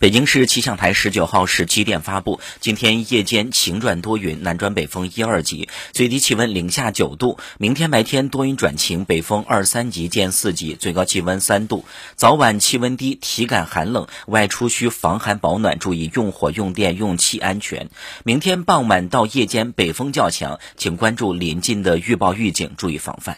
北京市气象台十九号十七点发布今天夜间晴转多云南转北风一二级最低气温零下九度明天白天多云转晴北风二三级见四级最高气温三度。早晚气温低体感寒冷外出需防寒保暖注意用火用电用气安全。明天傍晚到夜间北风较强请关注临近的预报预警注意防范。